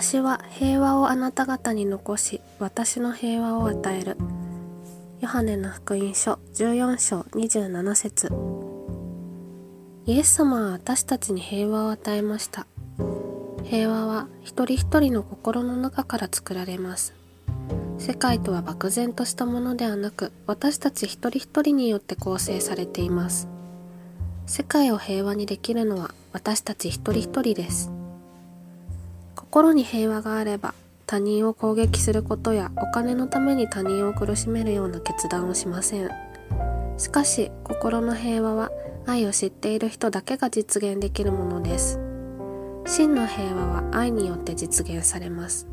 私は平和をあなた方に残し私の平和を与える。ヨハネの福音書14章27節。イエス様は私たちに平和を与えました。平和は一人一人の心の中から作られます。世界とは漠然としたものではなく私たち一人一人によって構成されています。世界を平和にできるのは私たち一人一人です。心に平和があれば他人を攻撃することやお金のために他人を苦しめるような決断をしません。しかし心の平和は愛を知っている人だけが実現できるものです。真の平和は愛によって実現されます。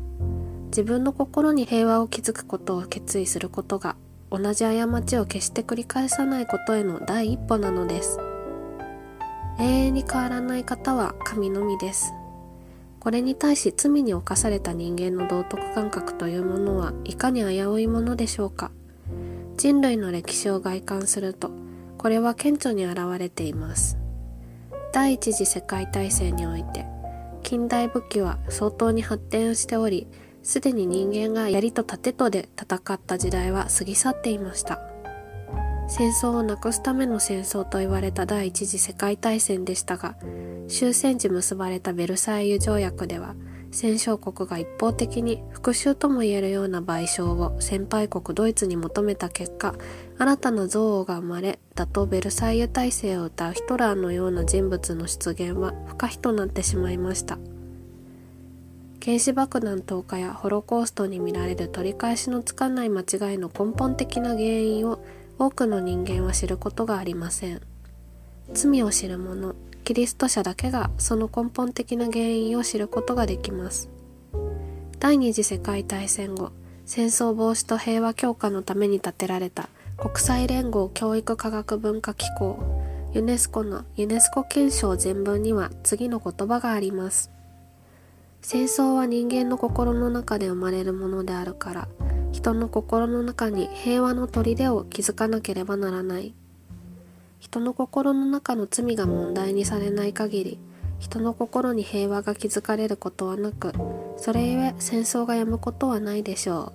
自分の心に平和を築くことを決意することが同じ過ちを決して繰り返さないことへの第一歩なのです。永遠に変わらない方は神のみです。これに対し罪に侵された人間の道徳感覚というものはいかに危ういものでしょうか？人類の歴史を外観するとこれは顕著に現れています。第一次世界大戦において近代武器は相当に発展しておりすでに人間が槍と盾とで戦った時代は過ぎ去っていました。戦争をなくすための戦争と言われた第一次世界大戦でしたが終戦時結ばれたベルサイユ条約では戦勝国が一方的に復讐ともいえるような賠償を先輩国ドイツに求めた結果新たな憎悪が生まれ打倒ベルサイユ体制を歌うヒトラーのような人物の出現は不可避となってしまいました。原子爆弾投下やホロコーストに見られる取り返しのつかない間違いの根本的な原因を多くの人間は知ることがありません。罪を知る者キリスト者だけがその根本的な原因を知ることができます。第二次世界大戦後戦争防止と平和強化のために建てられた国際連合教育科学文化機構ユネスコのユネスコ憲章全文には次の言葉があります。戦争は人間の心の中で生まれるものであるから人の心の中に平和の砦を築かなければならない。人の心の中の罪が問題にされない限り人の心に平和が築かれることはなくそれゆえ戦争がやむことはないでしょう。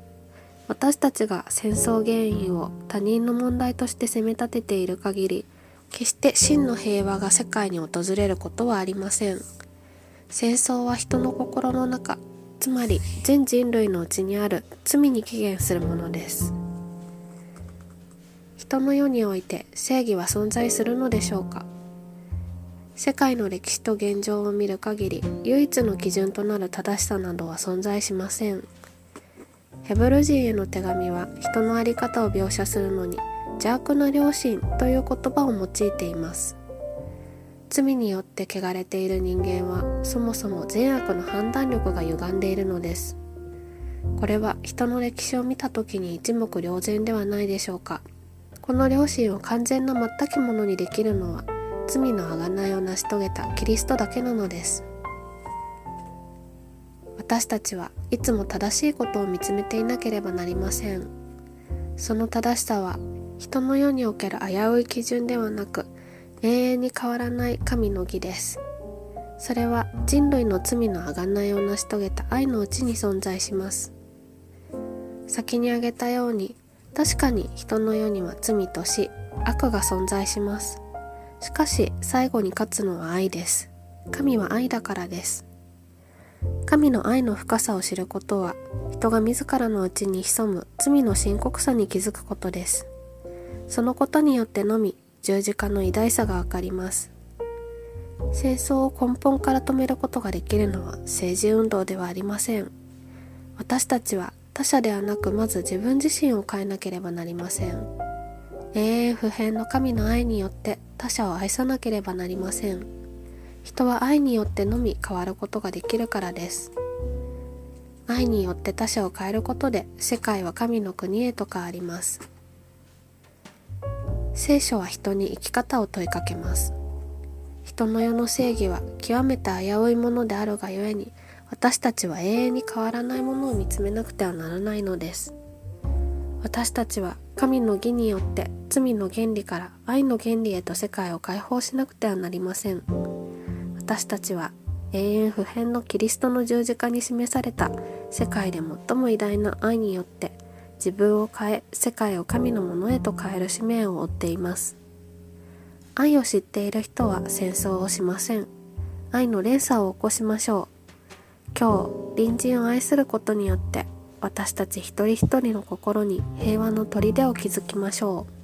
私たちが戦争原因を他人の問題として責め立てている限り決して真の平和が世界に訪れることはありません。戦争は人の心の中つまり全人類のうちにある罪に起源するものです。人の世において正義は存在するのでしょうか？世界の歴史と現状を見る限り唯一の基準となる正しさなどは存在しません。ヘブル人への手紙は人の在り方を描写するのに邪悪な良心という言葉を用いています。罪によって汚れている人間はそもそも善悪の判断力が歪んでいるのです。これは人の歴史を見た時に一目瞭然ではないでしょうか。この良心を完全な全きものにできるのは罪の贖いを成し遂げたキリストだけなのです。私たちはいつも正しいことを見つめていなければなりません。その正しさは人の世における危うい基準ではなく永遠に変わらない神の義です。それは人類の罪の贖いを成し遂げた愛のうちに存在します。先に挙げたように確かに人の世には罪と死悪が存在します。しかし最後に勝つのは愛です。神は愛だからです。神の愛の深さを知ることは人が自らのうちに潜む罪の深刻さに気づくことです。そのことによってのみ十字架の偉大さがわかります。戦争を根本から止めることができるのは政治運動ではありません。私たちは他者ではなくまず自分自身を変えなければなりません。永遠不変の神の愛によって他者を愛さなければなりません。人は愛によってのみ変わることができるからです。愛によって他者を変えることで世界は神の国へと変わります。聖書は人に生き方を問いかけます。人の世の正義は極めて危ういものであるがゆえに私たちは永遠に変わらないものを見つめなくてはならないのです。私たちは神の義によって罪の原理から愛の原理へと世界を解放しなくてはなりません。私たちは永遠不変のキリストの十字架に示された世界で最も偉大な愛によって自分を変え世界を神のものへと変える使命を負っています。愛を知っている人は戦争をしません。愛の連鎖を起こしましょう。今日隣人を愛することによって私たち一人一人の心に平和の砦を築きましょう。